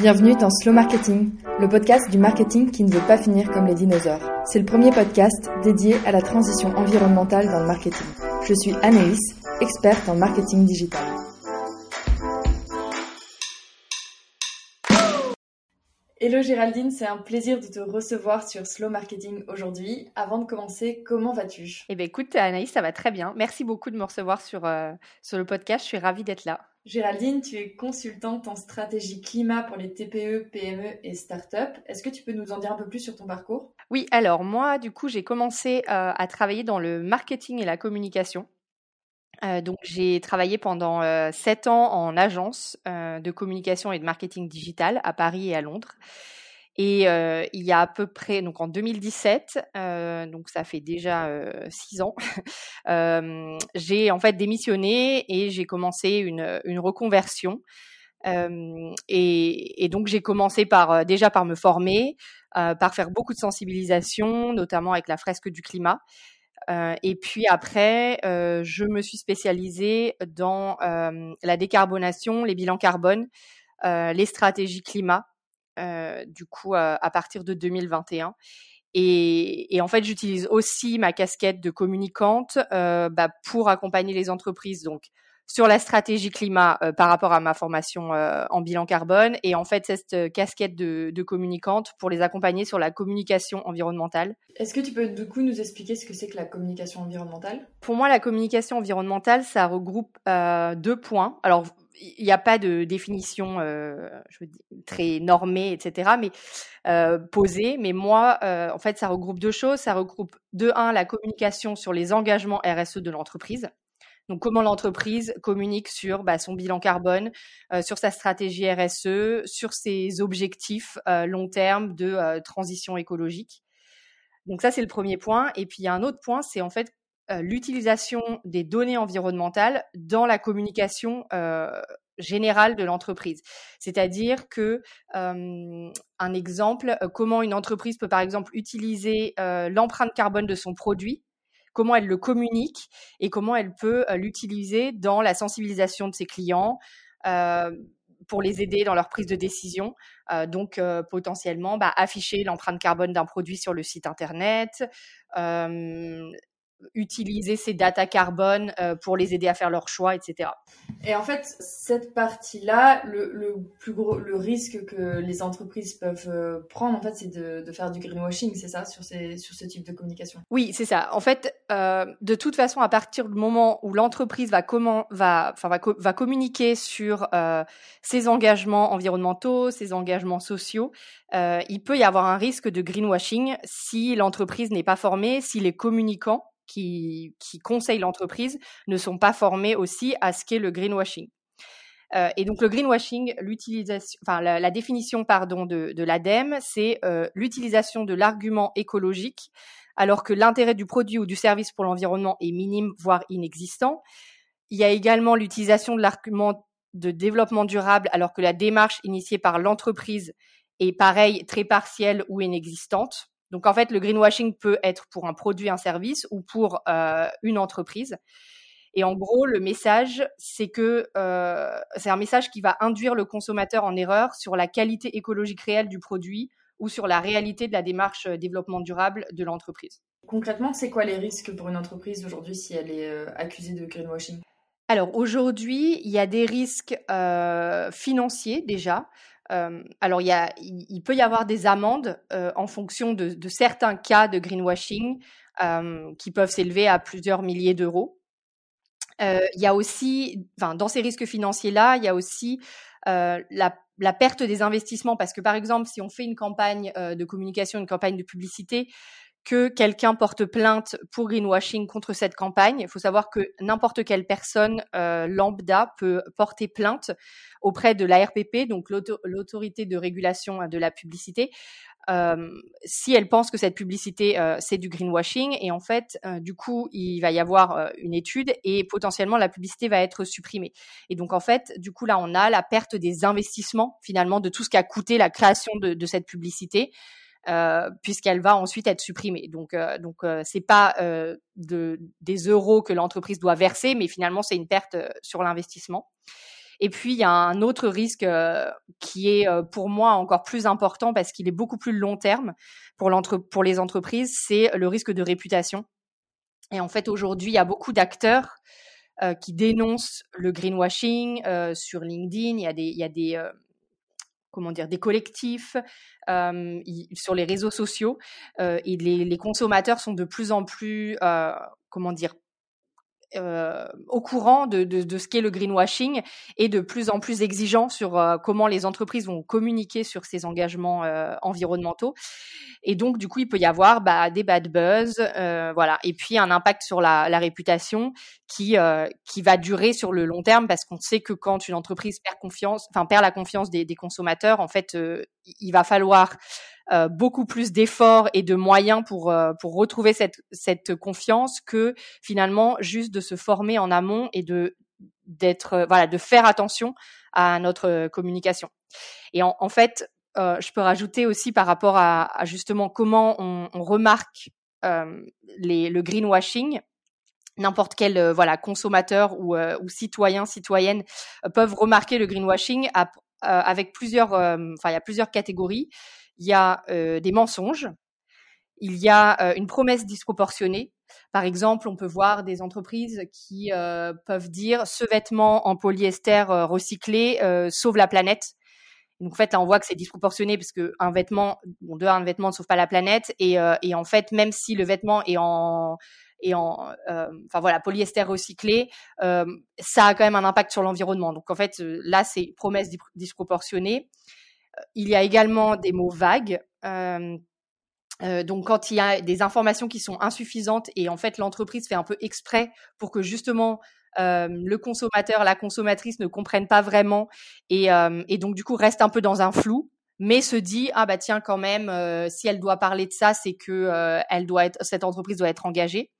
Bienvenue dans Slow Marketing, le podcast du marketing qui ne veut pas finir comme les dinosaures. C'est le premier podcast dédié à la transition environnementale dans le marketing. Je suis Anaïs, experte en marketing digital. Hello Géraldine, c'est un plaisir de te recevoir sur Slow Marketing aujourd'hui. Avant de commencer, comment vas-tu? Eh bien écoute Anaïs, ça va très bien. Merci beaucoup de me recevoir sur, euh, sur le podcast, je suis ravie d'être là. Géraldine, tu es consultante en stratégie climat pour les TPE, PME et startups. Est-ce que tu peux nous en dire un peu plus sur ton parcours? Oui, alors moi, du coup, j'ai commencé euh, à travailler dans le marketing et la communication. Euh, donc, j'ai travaillé pendant euh, sept ans en agence de communication et de marketing digital à Paris et à Londres. Et euh, il y a à peu près, donc en 2017, euh, donc ça fait déjà euh, six ans, euh, j'ai en fait démissionné et j'ai commencé une, une reconversion. Et, et, donc j'ai commencé par déjà par me former, par faire beaucoup de sensibilisation, notamment avec la fresque du climat. et puis après, je me suis spécialisée dans la décarbonation, les bilans carbone, les stratégies climat euh, du coup à, partir de 2021. Et, et, en fait, j'utilise aussi ma casquette de communicante euh, bah, pour accompagner les entreprises. Donc, sur la stratégie climat euh, par rapport à ma formation euh, en bilan carbone et en fait cette casquette de, de, communicante pour les accompagner sur la communication environnementale. Est-ce que tu peux du coup nous expliquer ce que c'est que la communication environnementale? Pour moi, la communication environnementale, ça regroupe euh, deux points. Alors il n'y a pas de définition euh, je veux dire, très normée, etc., mais euh, posée. Mais moi, euh, en fait, ça regroupe deux choses. Ça regroupe de un la communication sur les engagements RSE de l'entreprise. Donc, comment l'entreprise communique sur bah, son bilan carbone, euh, sur sa stratégie RSE, sur ses objectifs euh, long terme de euh, transition écologique? Donc ça, c'est le premier point. Et puis, un autre point, c'est en fait l'utilisation des données environnementales dans la communication générale de l'entreprise. C'est-à-dire que un exemple, comment une entreprise peut par exemple utiliser l'empreinte carbone de son produit comment elle le communique et comment elle peut l'utiliser dans la sensibilisation de ses clients pour les aider dans leur prise de décision. donc potentiellement bah, afficher l'empreinte carbone d'un produit sur le site internet, utiliser ces data carbone euh, pour les aider à faire leur choix, etc. Et en fait, cette partie-là, le, le, plus gros, le risque que les entreprises peuvent euh, prendre, en fait, c'est de, de, faire du greenwashing, c'est ça, sur, ces, sur ce type de communication? Oui, c'est ça. En fait, euh, de toute façon, à partir du moment où l'entreprise va comment va, enfin, va, va communiquer sur euh, ses engagements environnementaux, ses engagements sociaux, il peut y avoir un risque de greenwashing si l'entreprise n'est pas formée, si les communicants qui, qui conseillent l'entreprise ne sont pas formés aussi à ce qu'est le greenwashing. Euh, et donc le greenwashing, l'utilisation, enfin la, définition pardon de, de l'ADEME, c'est euh, l'utilisation de l'argument écologique alors que l'intérêt du produit ou du service pour l'environnement est minime voire inexistant. Il y a également l'utilisation de l'argument de développement durable alors que la démarche initiée par l'entreprise est pareil très partielle ou inexistante. Donc en fait, le greenwashing peut être pour un produit, un service ou pour euh, une entreprise. Et en gros, le message, c'est que euh, c'est un message qui va induire le consommateur en erreur sur la qualité écologique réelle du produit ou sur la réalité de la démarche euh, développement durable de l'entreprise. Concrètement, c'est quoi les risques pour une entreprise aujourd'hui si elle est euh, accusée de greenwashing? Alors aujourd'hui, il y a des risques euh, financiers déjà. Euh, alors, il, y a, il, peut y avoir des amendes euh, en fonction de, de, certains cas de greenwashing euh, qui peuvent s'élever à plusieurs milliers d'euros. il y a aussi, enfin, dans ces risques financiers-là, il y a aussi la, la, perte des investissements parce que, par exemple, si on fait une campagne de communication, une campagne de publicité, que quelqu'un porte plainte pour greenwashing contre cette campagne. Il faut savoir que n'importe quelle personne euh, lambda peut porter plainte auprès de la RPP, donc l'autorité de régulation de la publicité, euh, si elle pense que cette publicité euh, c'est du greenwashing. Et en fait, euh, du coup, il va y avoir euh, une étude et potentiellement la publicité va être supprimée. Et donc en fait, du coup là, on a la perte des investissements finalement de tout ce qu'a coûté la création de, de cette publicité. Euh, puisqu'elle va ensuite être supprimée. Donc, euh, donc euh, c'est pas euh, de, des euros que l'entreprise doit verser, mais finalement c'est une perte sur l'investissement. Et puis, il y a un autre risque qui est pour moi encore plus important parce qu'il est beaucoup plus long terme pour, pour les entreprises, c'est le risque de réputation. Et en fait, aujourd'hui, il y a beaucoup d'acteurs qui dénoncent le greenwashing sur LinkedIn. Il y a des, il y a des comment dire, des collectifs sur les réseaux sociaux et les, les, consommateurs sont de plus en plus, comment dire, euh, au courant de, de, de ce qu'est le greenwashing et de plus en plus exigeant sur euh, comment les entreprises vont communiquer sur ces engagements euh, environnementaux. Et donc, du coup, il peut y avoir bah, des bad buzz, voilà, et puis un impact sur la, la réputation qui qui va durer sur le long terme parce qu'on sait que quand une entreprise perd confiance, enfin perd la confiance des, des consommateurs, en fait, il va falloir euh, beaucoup plus d'efforts et de moyens pour euh, pour retrouver cette cette confiance que finalement juste de se former en amont et de d'être euh, voilà de faire attention à notre communication. Et en, en fait, je peux rajouter aussi par rapport à, à justement comment on, on remarque les, le greenwashing n'importe quel voilà consommateur ou, ou citoyen citoyenne peuvent remarquer le greenwashing avec plusieurs enfin il y a plusieurs catégories il y a euh, des mensonges, il y a euh, une promesse disproportionnée. Par exemple, on peut voir des entreprises qui euh, peuvent dire ce vêtement en polyester recyclé sauve la planète. Donc en fait, là, on voit que c'est disproportionné parce que un vêtement, bon, de un vêtement ne sauve pas la planète et, en fait, même si le vêtement est en en, voilà, polyester recyclé, ça a quand même un impact sur l'environnement. Donc en fait, là, c'est promesse disproportionnée. Il y a également des mots vagues. Euh, euh, donc quand il y a des informations qui sont insuffisantes et en fait l'entreprise fait un peu exprès pour que justement euh, le consommateur, la consommatrice ne comprennent pas vraiment et, donc du coup reste un peu dans un flou, mais se dit ah bah tiens quand même si elle doit parler de ça c'est que elle doit être cette entreprise doit être engagée.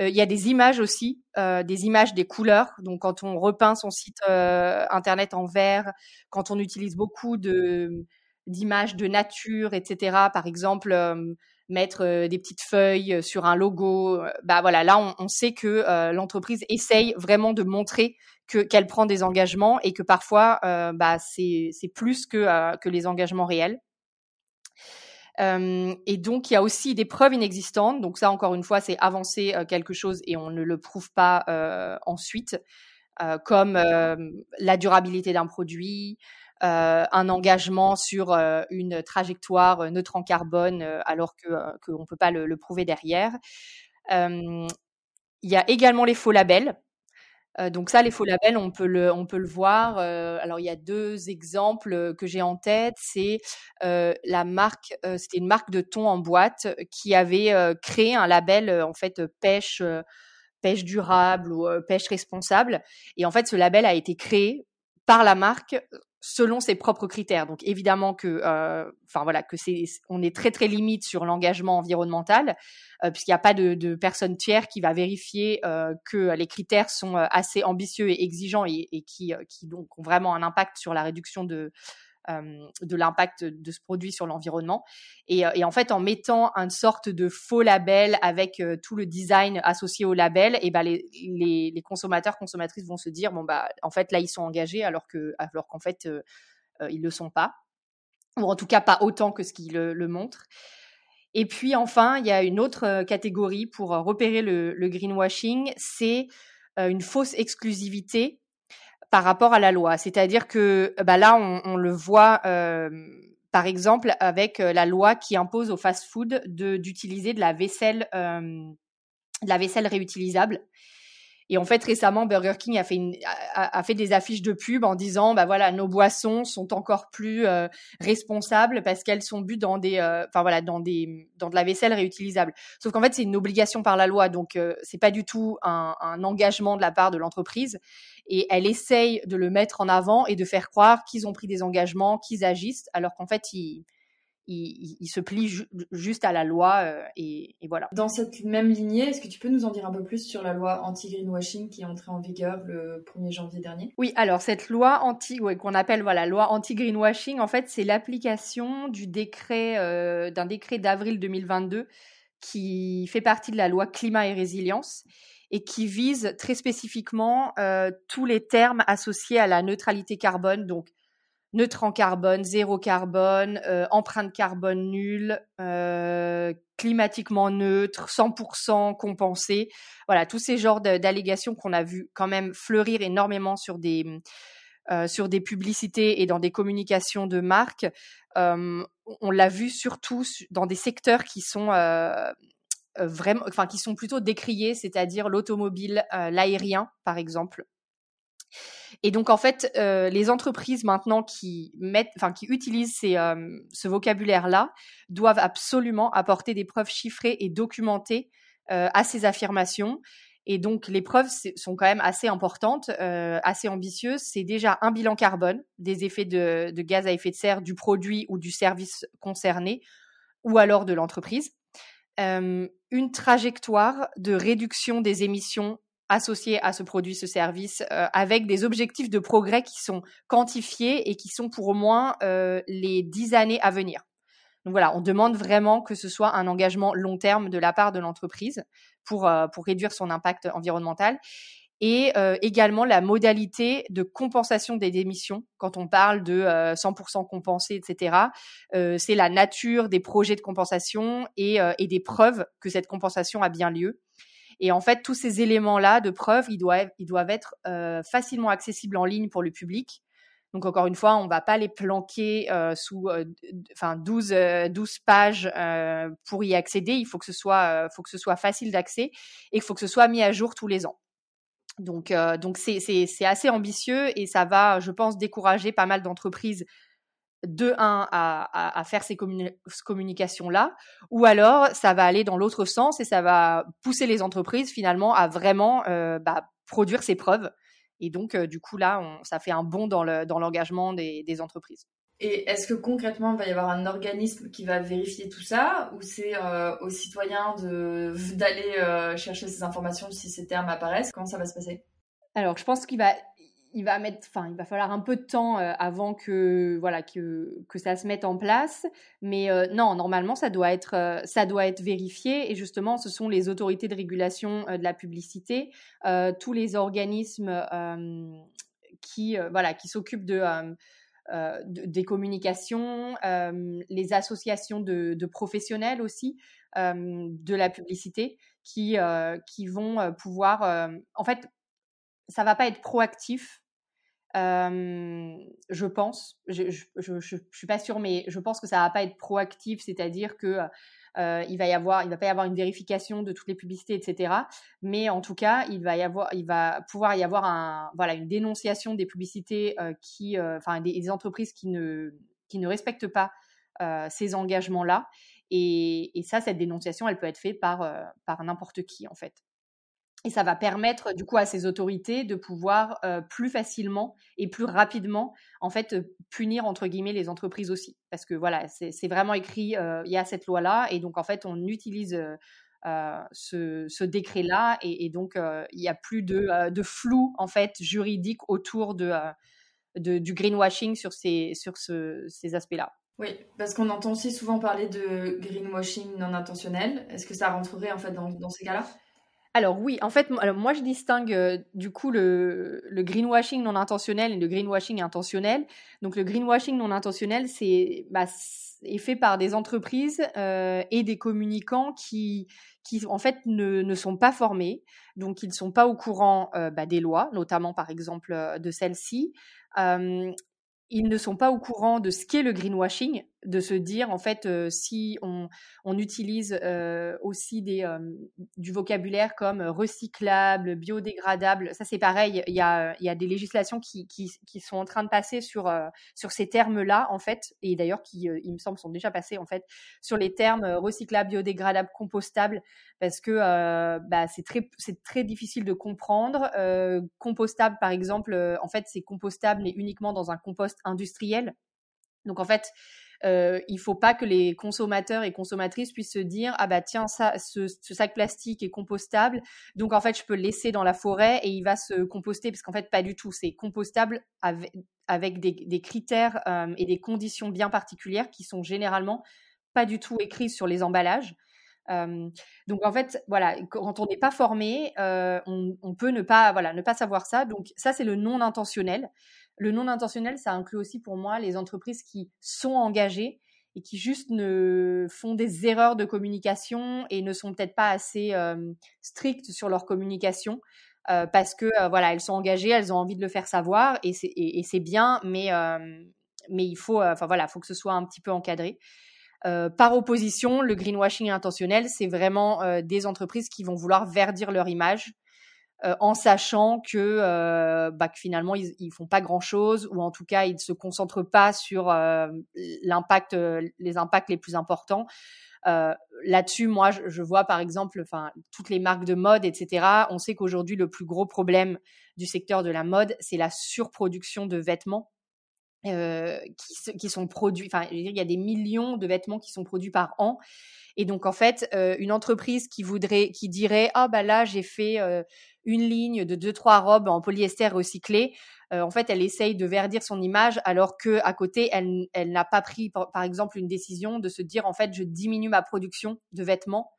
Euh, il y a des images aussi, euh, des images des couleurs. Donc, quand on repeint son site euh, internet en vert, quand on utilise beaucoup de d'images de nature, etc. Par exemple, mettre des petites feuilles sur un logo. Bah voilà, là, on, on sait que l'entreprise essaye vraiment de montrer que qu'elle prend des engagements et que parfois, bah c'est c'est plus que que les engagements réels. Euh, et donc, il y a aussi des preuves inexistantes. Donc ça, encore une fois, c'est avancer euh, quelque chose et on ne le prouve pas euh, ensuite, comme la durabilité d'un produit, un engagement sur une trajectoire neutre en carbone, alors que qu'on ne peut pas le, le, prouver derrière. il y a également les faux labels. Euh, donc ça, les faux labels, on peut le, on peut le voir. Euh, alors il y a deux exemples que j'ai en tête. C'est euh, la marque, c'était une marque de thon en boîte qui avait créé un label en fait pêche, pêche durable ou pêche responsable. Et en fait, ce label a été créé par la marque selon ses propres critères. Donc évidemment que, euh, enfin voilà, que c'est, on est très très limite sur l'engagement environnemental, euh, puisqu'il n'y a pas de, de personne tiers qui va vérifier euh, que les critères sont assez ambitieux et exigeants et, et qui, qui donc ont vraiment un impact sur la réduction de euh, de l'impact de ce produit sur l'environnement. Et, euh, et, en fait, en mettant une sorte de faux label avec euh, tout le design associé au label, et ben les, les, les, consommateurs, consommatrices vont se dire bon bah en fait là ils sont engagés alors que alors qu'en fait euh, ils le sont pas, ou en tout cas pas autant que ce qu'ils le, le montrent. Et puis enfin, il y a une autre catégorie pour repérer le greenwashing, c'est une fausse exclusivité par rapport à la loi. C'est-à-dire que bah là, on, le voit, euh, par exemple, avec euh, la loi qui impose au fast-food d'utiliser de, la vaisselle, euh, de la vaisselle réutilisable. Et en fait, récemment, Burger King a fait, une, a, a, fait des affiches de pub en disant, bah voilà, nos boissons sont encore plus euh, responsables parce qu'elles sont bues dans des, euh, enfin voilà, dans des, dans de la vaisselle réutilisable. Sauf qu'en fait, c'est une obligation par la loi, donc euh, c'est pas du tout un, un, engagement de la part de l'entreprise. Et elle essaye de le mettre en avant et de faire croire qu'ils ont pris des engagements, qu'ils agissent, alors qu'en fait, ils il, se plie juste à la loi euh, et, voilà. Dans cette même lignée, est-ce que tu peux nous en dire un peu plus sur la loi anti-greenwashing qui est entrée en vigueur le 1er janvier dernier? Oui, alors cette loi anti, ouais, qu'on appelle voilà loi anti-greenwashing, en fait, c'est l'application du décret euh, d'un décret d'avril 2022 qui fait partie de la loi climat et résilience et qui vise très spécifiquement tous les termes associés à la neutralité carbone, donc neutre en carbone, zéro carbone, empreinte carbone nulle, climatiquement neutre, 100% compensé. Voilà, tous ces genres d'allégations qu'on a vu quand même fleurir énormément sur des euh, sur des publicités et dans des communications de marques. Euh, on l'a vu surtout dans des secteurs qui sont euh, vraiment, enfin qui sont plutôt décriés, c'est-à-dire l'automobile, l'aérien, par exemple. Et donc en fait, les entreprises maintenant qui mettent, enfin qui utilisent ces, ce vocabulaire-là, doivent absolument apporter des preuves chiffrées et documentées à ces affirmations. Et donc, les preuves sont quand même assez importantes, euh, assez ambitieuses. C'est déjà un bilan carbone des effets de, gaz à effet de serre du produit ou du service concerné, ou alors de l'entreprise. Euh, une trajectoire de réduction des émissions associées à ce produit, ce service, euh, avec des objectifs de progrès qui sont quantifiés et qui sont pour au moins les dix années à venir. Donc voilà, on demande vraiment que ce soit un engagement long terme de la part de l'entreprise pour, euh, pour réduire son impact environnemental. Et euh, également la modalité de compensation des émissions. Quand on parle de 100% euh, compensé, etc., c'est la nature des projets de compensation et, et des preuves que cette compensation a bien lieu. Et en fait, tous ces éléments-là de preuves, ils doivent, ils doivent être facilement accessibles en ligne pour le public. Donc encore une fois, on ne va pas les planquer euh, sous euh, enfin 12, 12 euh, pages pour y accéder. Il faut que ce soit, faut que ce soit facile d'accès et qu'il faut que ce soit mis à jour tous les ans. Donc donc c'est, assez ambitieux et ça va, je pense, décourager pas mal d'entreprises de un à, à, faire ces communications-là, ou alors ça va aller dans l'autre sens et ça va pousser les entreprises finalement à vraiment bah, produire ces preuves. Et donc, euh, du coup, là, ça fait un bond dans l'engagement des, entreprises. Et est-ce que concrètement, il va y avoir un organisme qui va vérifier tout ça ou c'est euh, aux citoyens d'aller euh, chercher ces informations si ces termes apparaissent? Comment ça va se passer? Alors, je pense qu'il va, il va falloir un peu de temps euh, avant que voilà que que ça se mette en place. Mais euh, non, normalement, ça doit être euh, ça doit être vérifié. Et justement, ce sont les autorités de régulation de la publicité, tous les organismes qui voilà qui s'occupent de des communications, les associations de, de professionnels aussi de la publicité qui, qui vont pouvoir. en fait, ça va pas être proactif je pense, je, je, suis pas sûre, mais je pense que ça va pas être proactif, c'est-à-dire que euh, il va pas y avoir une vérification de toutes les publicités, etc. Mais en tout cas, il va y avoir, il va pouvoir y avoir un, voilà, une dénonciation des publicités qui, enfin, des, entreprises qui ne, qui ne respectent pas ces engagements-là. Et, et, ça, cette dénonciation, elle peut être faite par, par n'importe qui, en fait. Et ça va permettre du coup à ces autorités de pouvoir euh, plus facilement et plus rapidement en fait punir entre guillemets les entreprises aussi. Parce que voilà, c'est vraiment écrit, euh, il y a cette loi-là et donc en fait on utilise euh, ce, décret-là et, donc il n'y a plus de, flou en fait juridique autour de, du greenwashing sur ces, sur ces aspects-là. Oui, parce qu'on entend aussi souvent parler de greenwashing non intentionnel. Est-ce que ça rentrerait en fait dans ces cas-là? Alors oui, en fait, alors moi je distingue euh, du coup le, greenwashing non intentionnel et le greenwashing intentionnel. Donc le greenwashing non intentionnel, c'est bah, est fait par des entreprises euh, et des communicants qui, qui en fait ne, ne, sont pas formés, donc ils ne sont pas au courant euh, bah, des lois, notamment par exemple de celle-ci ils ne sont pas au courant de ce qu'est le greenwashing, de se dire en fait euh, si on, utilise euh, aussi des, euh, du vocabulaire comme recyclable, biodégradable, ça c'est pareil, il y a, y a des législations qui, qui, sont en train de passer sur, sur ces termes-là en fait, et d'ailleurs qui, il me semble, sont déjà passés en fait sur les termes recyclable, biodégradable, compostable, parce que bah, c'est très, c'est très difficile de comprendre. compostable par exemple, en fait c'est compostable mais uniquement dans un compost industriel. Donc en fait, euh, il faut pas que les consommateurs et consommatrices puissent se dire ah bah tiens ça ce, sac plastique est compostable donc en fait je peux le laisser dans la forêt et il va se composter parce qu'en fait pas du tout c'est compostable avec, des, critères euh, et des conditions bien particulières qui sont généralement pas du tout écrites sur les emballages donc en fait, voilà, quand on n'est pas formé, on, on, peut ne pas, voilà, ne pas savoir ça. Donc ça, c'est le non intentionnel. Le non intentionnel, ça inclut aussi pour moi les entreprises qui sont engagées et qui juste ne font des erreurs de communication et ne sont peut-être pas assez strictes sur leur communication. parce que voilà, elles sont engagées, elles ont envie de le faire savoir et c'est et, c'est bien, mais mais il faut, enfin voilà, faut que ce soit un petit peu encadré. par opposition, le greenwashing intentionnel, c'est vraiment des entreprises qui vont vouloir verdir leur image euh, en sachant que, euh, bah, que finalement ils, ils font pas grand chose ou en tout cas ils se concentrent pas sur euh, l'impact, les impacts les plus importants. Là-dessus, moi, je, vois par exemple, enfin, toutes les marques de mode, etc. On sait qu'aujourd'hui le plus gros problème du secteur de la mode, c'est la surproduction de vêtements. Qui, sont produits. Enfin, il y a des millions de vêtements qui sont produits par an. Et donc, en fait, une entreprise qui voudrait, qui dirait, ah bah là, j'ai fait une ligne de deux trois robes en polyester recyclé. Euh, en fait, elle essaye de verdir son image, alors que à côté, elle, elle n'a pas pris, par, exemple, une décision de se dire, en fait, je diminue ma production de vêtements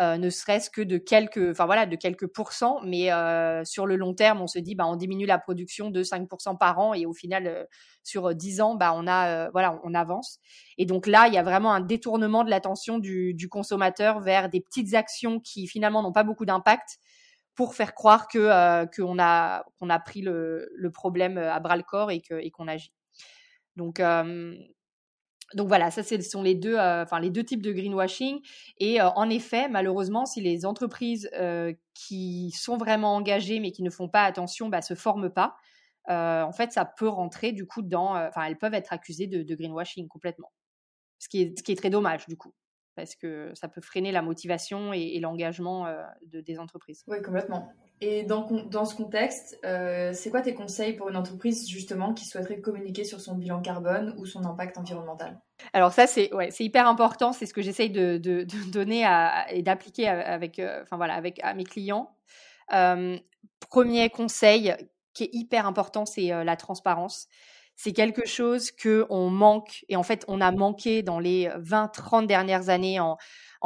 euh, ne serait-ce que de quelques, enfin voilà, de quelques pourcents, mais euh, sur le long terme, on se dit, bah, on diminue la production de 5% par an et au final, euh, sur 10 ans, bah, on a, voilà, on avance. Et donc là, il y a vraiment un détournement de l'attention du, du consommateur vers des petites actions qui finalement n'ont pas beaucoup d'impact pour faire croire que qu'on a qu'on a pris le, problème à bras le corps et que et qu'on agit. Donc donc voilà, ça ce sont les deux, euh, les deux types de greenwashing. Et euh, en effet, malheureusement, si les entreprises euh, qui sont vraiment engagées mais qui ne font pas attention, bah, se forment pas, en fait, ça peut rentrer du coup dans, enfin elles peuvent être accusées de, de greenwashing complètement, ce qui est ce qui est très dommage du coup parce que ça peut freiner la motivation et, l'engagement euh, de, des entreprises. Oui, complètement. Et dans, dans ce contexte, euh, c'est quoi tes conseils pour une entreprise justement qui souhaiterait communiquer sur son bilan carbone ou son impact environnemental? Alors ça, c'est ouais, hyper important. C'est ce que j'essaye de, de, donner à, et d'appliquer avec, euh, enfin voilà, avec à mes clients. premier conseil qui est hyper important, c'est la transparence c'est quelque chose que on manque et en fait on a manqué dans les 20-30 dernières années en,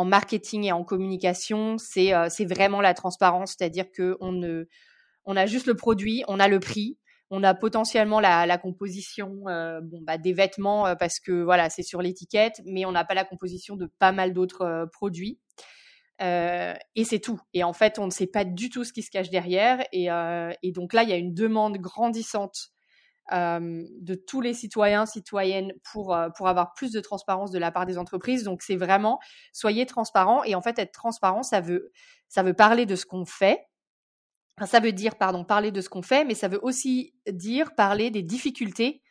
marketing et en communication. C'est euh, vraiment la transparence, c'est-à-dire que on a juste le produit, on a le prix, on a potentiellement la, composition euh, bah des vêtements euh, parce que voilà c'est sur l'étiquette, mais on n'a pas la composition de pas mal d'autres produits. et c'est tout. Et en fait, on ne sait pas du tout ce qui se cache derrière. Et, donc là, il y a une demande grandissante euh, de tous les citoyens, citoyennes pour, euh, pour avoir plus de transparence de la part des entreprises. Donc, c'est vraiment, soyez transparent. Et en fait, être transparent, ça veut, ça veut parler de ce qu'on fait. ça veut dire, pardon, parler de ce qu'on fait, mais ça veut aussi dire parler des difficultés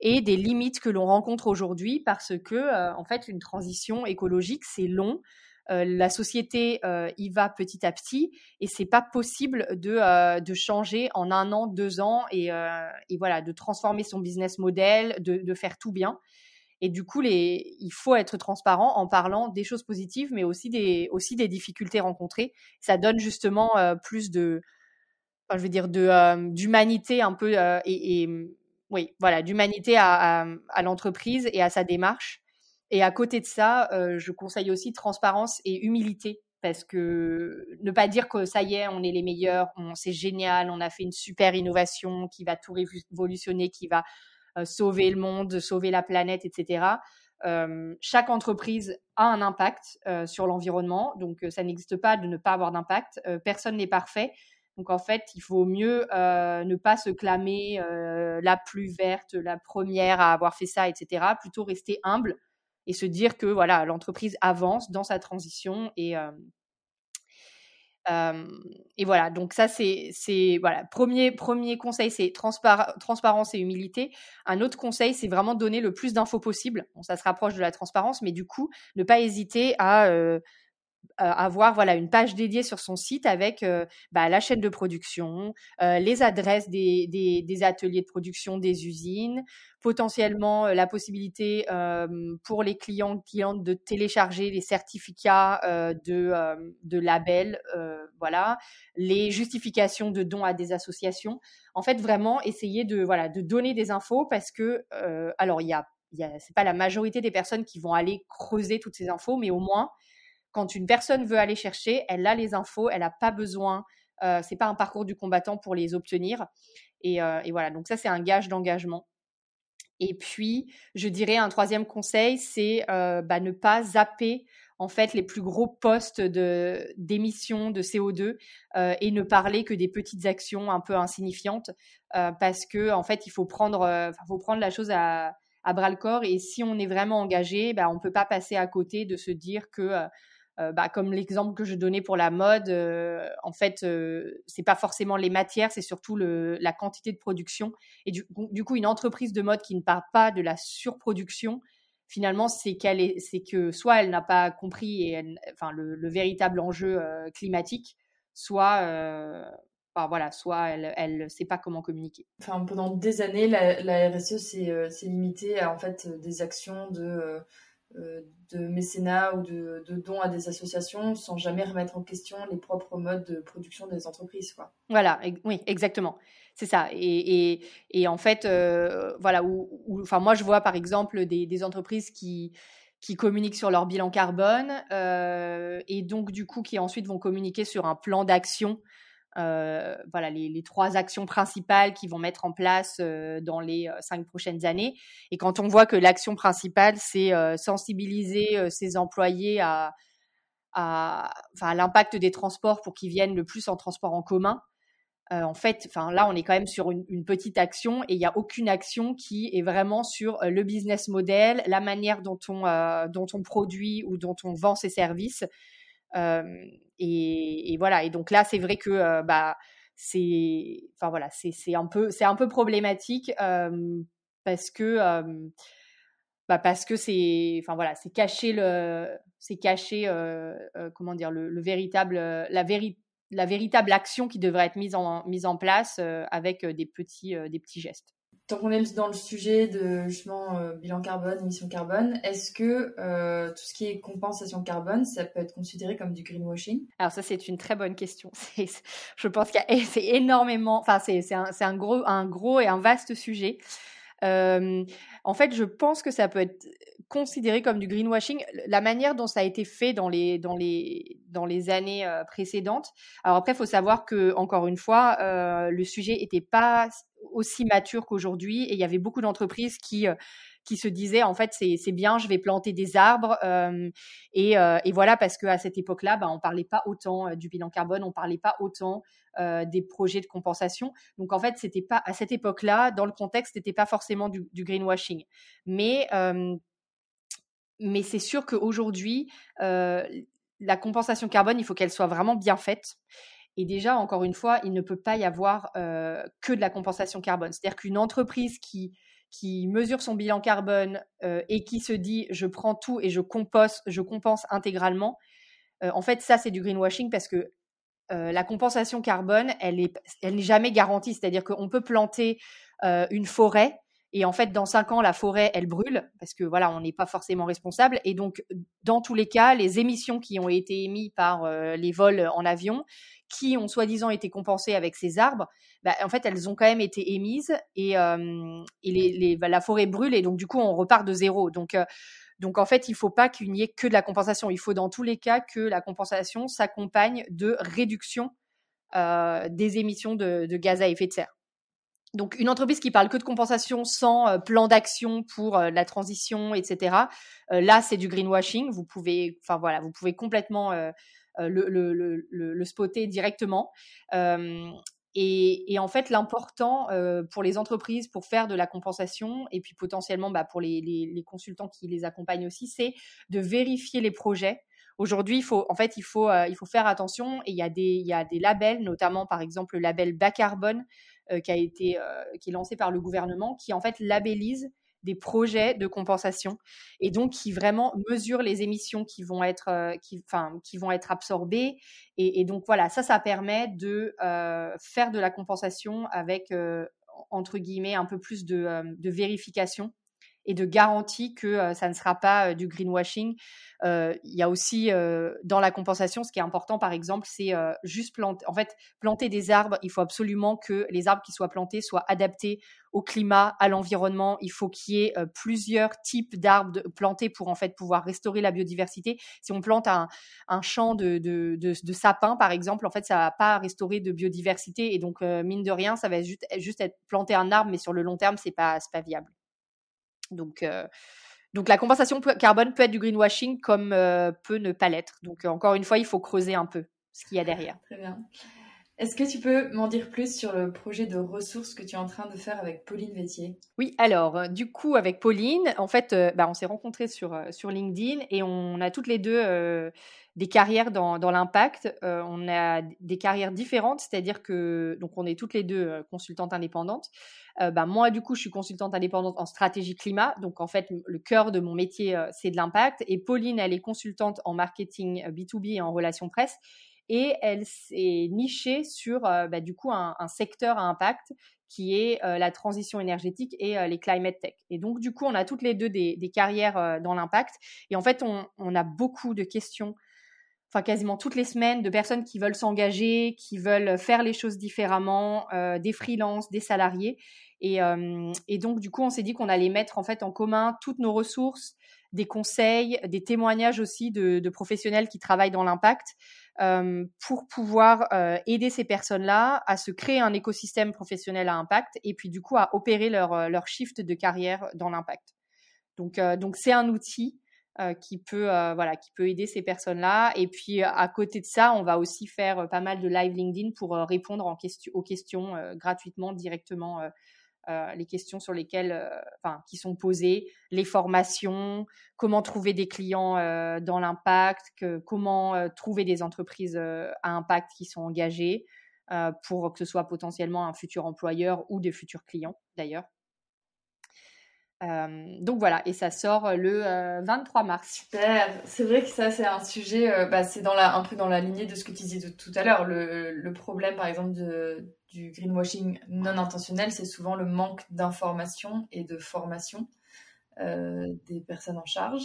et des limites que l'on rencontre aujourd'hui parce que, euh, en fait, une transition écologique, c'est long. Euh, la société euh, y va petit à petit et c'est pas possible de, euh, de changer en un an, deux ans et, et voilà de transformer son business model, de, de, faire tout bien. Et du coup, les, il faut être transparent en parlant des choses positives, mais aussi des, aussi des difficultés rencontrées. Ça donne justement plus de, je veux dire, d'humanité un peu et, oui, voilà, d'humanité à, à l'entreprise et à sa démarche. Et à côté de ça, euh, je conseille aussi transparence et humilité parce que ne pas dire que ça y est, on est les meilleurs, c'est génial, on a fait une super innovation qui va tout révolutionner, qui va euh, sauver le monde, sauver la planète, etc. Euh, chaque entreprise a un impact sur l'environnement, donc ça n'existe pas de ne pas avoir d'impact. personne n'est parfait, donc en fait, il faut mieux ne pas se clamer la plus verte, la première à avoir fait ça, etc. Plutôt rester humble et se dire que voilà l'entreprise avance dans sa transition et euh, et voilà, donc ça c'est voilà premier premier conseil c'est transparence et humilité. Un autre conseil c'est vraiment donner le plus d'infos possible. Ça se rapproche de la transparence, mais du coup ne pas hésiter à euh, avoir voilà une page dédiée sur son site avec bah, la chaîne de production, les adresses des, des, des, ateliers de production des usines, potentiellement la possibilité pour les clients clientes de télécharger les certificats de, de label, voilà, les justifications de dons à des associations. En fait, vraiment essayer de voilà de donner des infos parce que alors il y a, y a c'est pas la majorité des personnes qui vont aller creuser toutes ces infos, mais au moins quand une personne veut aller chercher, elle a les infos, elle n'a pas besoin, euh, c'est pas un parcours du combattant pour les obtenir. Et, et voilà, donc ça c'est un gage d'engagement. Et puis, je dirais un troisième conseil, c'est bah, ne pas zapper en fait les plus gros postes d'émissions de CO2 euh, et ne parler que des petites actions un peu insignifiantes euh, parce que en fait il faut prendre euh, faut prendre la chose à, à bras le corps et si on est vraiment engagé bah, on peut pas passer à côté de se dire que bah, comme l'exemple que je donnais pour la mode, en fait, c'est pas forcément les matières, c'est surtout la quantité de production. Et du, coup, une entreprise de mode qui ne part pas de la surproduction, finalement, c'est qu'elle est, c'est que soit elle n'a pas compris le, le, véritable enjeu euh, climatique, soit euh, enfin, voilà, soit elle ne sait pas comment communiquer. Pendant des années, la, la RSE s'est euh, limitée à en fait des actions de de mécénat ou de, dons à des associations sans jamais remettre en question les propres modes de production des entreprises. Quoi. Voilà, oui, exactement. C'est ça. Et, et, en fait, euh, voilà, où, moi, je vois par exemple des, des, entreprises qui, qui communiquent sur leur bilan carbone euh, et donc, du coup, qui ensuite vont communiquer sur un plan d'action. Euh, voilà, les, trois actions principales qu'ils vont mettre en place euh, dans les euh, cinq prochaines années. Et quand on voit que l'action principale, c'est sensibiliser ses employés à, l'impact des transports pour qu'ils viennent le plus en transport en commun, en fait, là, on est quand même sur une, petite action et il n'y a aucune action qui est vraiment sur le business model, la manière dont on dont on produit ou dont on vend ses services. Et, et, voilà. Et donc là, c'est vrai que bah c'est, enfin voilà, c'est un peu c'est un peu problématique parce que bah parce que c'est enfin voilà c'est cacher le c'est cacher euh, comment dire le, le véritable la vérité la véritable action qui devrait être mise en, mise en place euh, avec euh, des petits, euh, des petits gestes. Tant qu'on est dans le sujet de justement bilan carbone, émission carbone, est-ce que tout ce qui est compensation carbone, ça peut être considéré comme du greenwashing? Alors ça c'est une très bonne question. je pense qu'il y a c'est énormément, enfin c'est un, un, gros, un gros et un vaste sujet. Euh, en fait, je pense que ça peut être considéré comme du greenwashing. La manière dont ça a été fait dans les, dans les, dans les années euh, précédentes. Alors après, il faut savoir que, encore une fois, euh, le sujet n'était pas aussi mature qu'aujourd'hui et il y avait beaucoup d'entreprises qui qui se disaient en fait c'est bien je vais planter des arbres euh, et, euh, et, voilà parce qu'à cette époque-là bah, on parlait pas autant du bilan carbone on parlait pas autant euh, des projets de compensation. Donc en fait, c'était pas à cette époque-là, dans le contexte, c'était pas forcément du, greenwashing. Mais euh, mais c'est sûr qu'aujourd'hui, euh, la compensation carbone, il faut qu'elle soit vraiment bien faite. Et déjà, encore une fois, il ne peut pas y avoir que de la compensation carbone. C'est-à-dire qu'une entreprise qui qui mesure son bilan carbone et qui se dit je prends tout et je compense, je compense intégralement. en fait, ça c'est du greenwashing parce que euh, la compensation carbone, elle est, elle n'est jamais garantie. C'est-à-dire qu'on peut planter euh, une forêt et en fait, dans cinq ans, la forêt, elle brûle parce que voilà, on n'est pas forcément responsable. Et donc, dans tous les cas, les émissions qui ont été émises par euh, les vols en avion, qui ont soi-disant été compensées avec ces arbres, bah, en fait, elles ont quand même été émises et, les, bah, la forêt brûle et donc du coup, on repart de zéro. Donc donc en fait, il ne faut pas qu'il n'y ait que de la compensation. Il faut dans tous les cas que la compensation s'accompagne de réduction euh, des émissions de, gaz à effet de serre. Donc une entreprise qui parle que de compensation sans euh, plan d'action pour euh, la transition, etc. là, c'est du greenwashing. Vous pouvez, voilà, vous pouvez complètement le, le, spotter directement. Et, en fait, l'important euh, pour les entreprises, pour faire de la compensation, et puis potentiellement bah, pour les, consultants qui les accompagnent aussi, c'est de vérifier les projets. Aujourd'hui, il faut, en fait, il faut, euh, il faut faire attention. Et il y a des, il y a des labels, notamment par exemple le label bas carbone, euh, qui a été, euh, qui est lancé par le gouvernement, qui en fait labellise des projets de compensation et donc qui vraiment mesurent les émissions qui vont être, euh, qui, enfin, qui vont être absorbées. Et, donc voilà, ça, ça permet de euh, faire de la compensation avec, euh, entre guillemets, un peu plus de vérification et de garantie que ça ne sera pas du greenwashing. il y a aussi dans la compensation, ce qui est important, par exemple, c'est juste planter. En fait, planter des arbres. Il faut absolument que les arbres qui soient plantés soient adaptés au climat, à l'environnement. Il faut qu'il y ait plusieurs types d'arbres plantés pour en fait pouvoir restaurer la biodiversité. Si on plante un, champ de, sapins, par exemple, en fait, ça va pas restaurer de biodiversité et donc mine de rien, ça va juste, juste être planter un arbre, mais sur le long terme, c'est pas pas viable. Donc donc la compensation carbone peut être du greenwashing comme peut ne pas l'être. Donc encore une fois, il faut creuser un peu ce qu'il y a derrière. Très bien. Est-ce que tu peux m'en dire plus sur le projet de ressources que tu es en train de faire avec Pauline Vétier? Oui, alors euh, du coup avec Pauline, en fait, euh, bah, on s'est rencontrés sur, euh, sur LinkedIn et on a toutes les deux des carrières dans, dans l'impact. on a des carrières différentes, c'est-à-dire que donc on est toutes les deux consultantes indépendantes. Bah, moi du coup je suis consultante indépendante en stratégie climat, donc en fait le cœur de mon métier c'est de l'impact et Pauline elle est consultante en marketing B2B et en relations presse et elle s'est nichée sur euh, bah, du coup un, secteur à impact qui est euh, la transition énergétique et euh, les climate tech. Et donc du coup, on a toutes les deux des, carrières dans l'impact. Et en fait, on, a beaucoup de questions, enfin quasiment toutes les semaines, de personnes qui veulent s'engager, qui veulent faire les choses différemment, des freelances, des salariés. Et, donc du coup, on s'est dit qu'on allait mettre en fait en commun toutes nos ressources, des conseils, des témoignages aussi de professionnels qui travaillent dans l'impact euh, pour pouvoir euh, aider ces personnes-là à se créer un écosystème professionnel à impact et puis du coup à opérer leur, euh, leur shift de carrière dans l'impact. Donc donc c'est un outil qui peut voilà qui peut aider ces personnes-là et puis à côté de ça on va aussi faire pas mal de live LinkedIn pour répondre aux questions gratuitement directement euh, les questions sur lesquelles, euh, enfin, qui sont posées, les formations, comment trouver des clients euh, dans l'impact, comment trouver des entreprises à impact qui sont engagées pour que ce soit potentiellement un futur employeur ou des futurs clients d'ailleurs. Donc voilà, et ça sort le 23 mars. Super, c'est vrai que ça c'est un sujet, bah, c'est dans la, un peu dans la lignée de ce que tu disais tout à l'heure, le, le, problème par exemple de, du greenwashing non intentionnel, c'est souvent le manque d'information et de formation euh, des personnes en charge.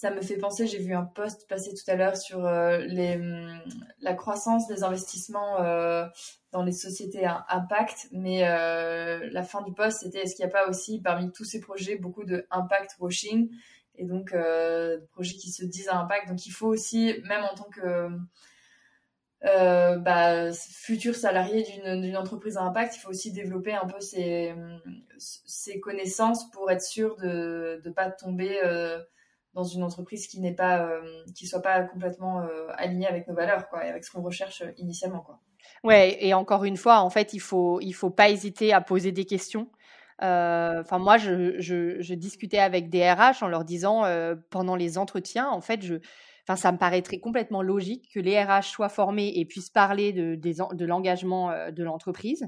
Ça me fait penser, j'ai vu un post passer tout à l'heure sur euh, hum, la croissance des investissements euh, dans les sociétés à impact, mais la fin du post, c'était est-ce qu'il n'y a pas aussi parmi tous ces projets beaucoup de impact washing? Et donc projets qui se disent à impact. Donc il faut aussi, même en tant que euh, bah, futur salarié d'une entreprise à impact, il faut aussi développer un peu ses, connaissances pour être sûr de ne pas tomber euh, dans une entreprise qui n'est pas euh, qui soit pas complètement euh, alignée avec nos valeurs quoi, et avec ce qu'on recherche initialement quoi. Ouais, et encore une fois, en fait, il faut il faut pas hésiter à poser des questions. Enfin, moi, je, je, discutais avec des RH en leur disant pendant les entretiens, en fait, je ça me paraîtrait complètement logique que les RH soient formés et puissent parler de, de l'engagement euh, de l'entreprise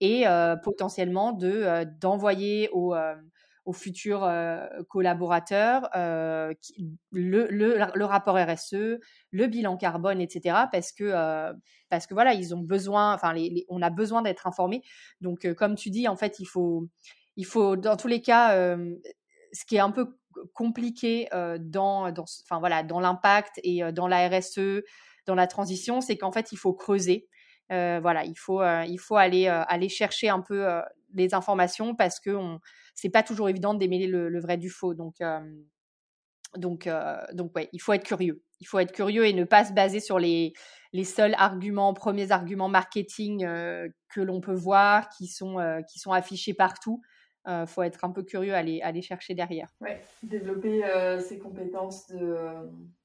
et euh, potentiellement de euh, d'envoyer aux, aux futurs collaborateurs le, le, rapport RSE, le bilan carbone, etc. Parce que parce que voilà, ils ont besoin, enfin, on a besoin d'être informés. Donc, comme tu dis, en fait, il faut il faut dans tous les cas, ce qui est un peu compliqué euh, dans, dans, enfin, voilà, dans l'impact et euh, dans la RSE, dans la transition, c'est qu'en fait, il faut creuser. Euh, voilà, il faut, il faut aller, aller chercher un peu les informations parce que c'est pas toujours évident de démêler le, vrai du faux. Donc, donc, donc ouais, il faut être curieux. Il faut être curieux et ne pas se baser sur les, les seuls arguments, premiers arguments marketing que l'on peut voir, qui sont, qui sont affichés partout il euh, faut être un peu curieux aller, aller chercher derrière. Oui, développer euh, ses compétences de,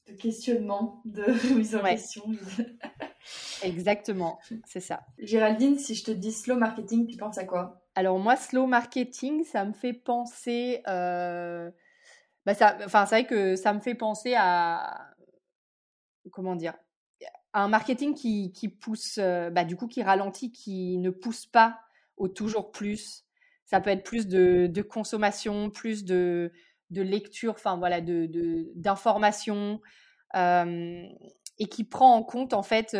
de, questionnement, de remise en question. Exactement, c'est ça. Géraldine, si je te dis slow marketing, tu penses à quoi? Alors moi, slow marketing, ça me fait penser... Euh... Bah ça, enfin, c'est vrai que ça me fait penser à... Comment dire un marketing qui, qui pousse, euh, bah, du coup, qui ralentit, qui ne pousse pas au toujours plus, ça peut être plus de, de consommation, plus de, de lecture, enfin voilà, de d'information, euh, et qui prend en compte en fait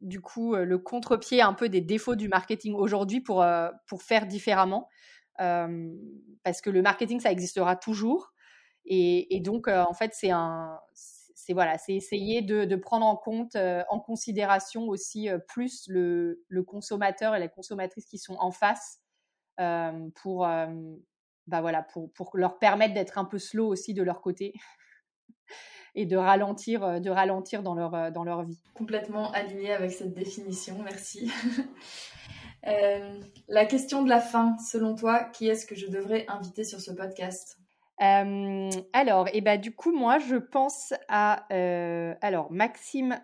du coup le contre-pied un peu des défauts du marketing aujourd'hui pour pour faire différemment. parce que le marketing, ça existera toujours. Et, donc, en fait, c'est un, c'est voilà, c'est essayer de, prendre en compte, en considération aussi plus le, le, consommateur et les consommatrices qui sont en face pour, bah voilà, pour, pour leur permettre d'être un peu slow aussi de leur côté et de ralentir, de ralentir dans leur, dans leur vie. Complètement aligné avec cette définition, merci. Euh, la question de la fin, selon toi, qui est-ce que je devrais inviter sur ce podcast? Euh, alors, et eh ben, du coup, moi, je pense à euh, alors Maxime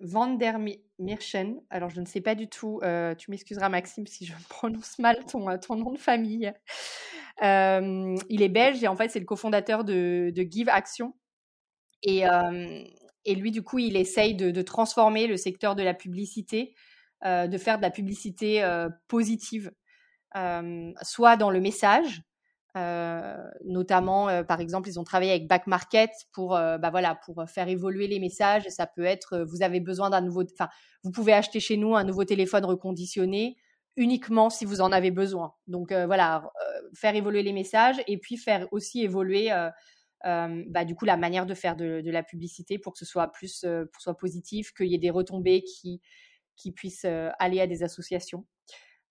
Van der Mirchen. Alors, je ne sais pas du tout, tu m'excuseras, Maxime, si je prononce mal ton, ton nom de famille. il est belge et en fait, c'est le cofondateur de, Give Action. Et, lui, du coup, il essaye de, transformer le secteur de la publicité euh, de faire de la publicité euh, positive, euh, soit dans le message, notamment, par exemple, ils ont travaillé avec Back Market pour, bah voilà, pour faire évoluer les messages. Ça peut être, vous avez besoin d'un nouveau, enfin, vous pouvez acheter chez nous un nouveau téléphone reconditionné uniquement si vous en avez besoin. Donc voilà, faire évoluer les messages et puis faire aussi évoluer, bah, du coup, la manière de faire de, la publicité pour que ce soit plus, pour soit positif, qu'il y ait des retombées qui qui puisse euh, aller à des associations.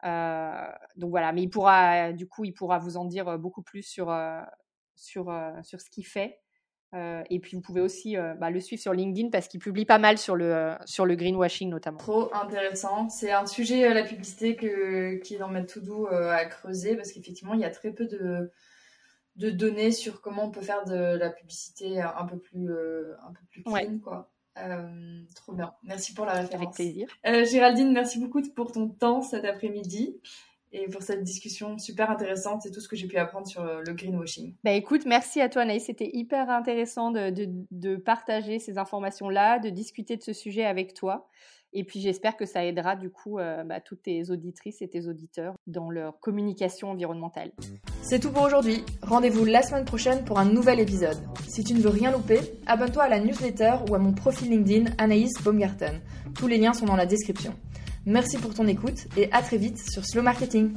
Euh, donc voilà, mais il pourra, du coup, il pourra vous en dire euh, beaucoup plus sur, sur, sur ce qu'il fait. et puis vous pouvez aussi bah, le suivre sur LinkedIn parce qu'il publie pas mal sur le, sur le greenwashing notamment. Trop intéressant. C'est un sujet, la publicité, que, qui est dans ma to-do à creuser parce qu'effectivement, il y a très peu de, de données sur comment on peut faire de la publicité un peu plus, un peu plus clean. Quoi. Euh, trop bien. Merci pour la référence. Avec plaisir. Euh, Géraldine, merci beaucoup pour ton temps cet après-midi et pour cette discussion super intéressante et tout ce que j'ai pu apprendre sur euh, le greenwashing. Bah écoute, merci à toi Anaïs, c'était hyper intéressant de, de, partager ces informations-là, de discuter de ce sujet avec toi. Et puis j'espère que ça aidera du coup euh, bah, toutes tes auditrices et tes auditeurs dans leur communication environnementale. C'est tout pour aujourd'hui. Rendez-vous la semaine prochaine pour un nouvel épisode. Si tu ne veux rien louper, abonne-toi à la newsletter ou à mon profil LinkedIn Anaïs Baumgarten. Tous les liens sont dans la description. Merci pour ton écoute et à très vite sur Slow Marketing.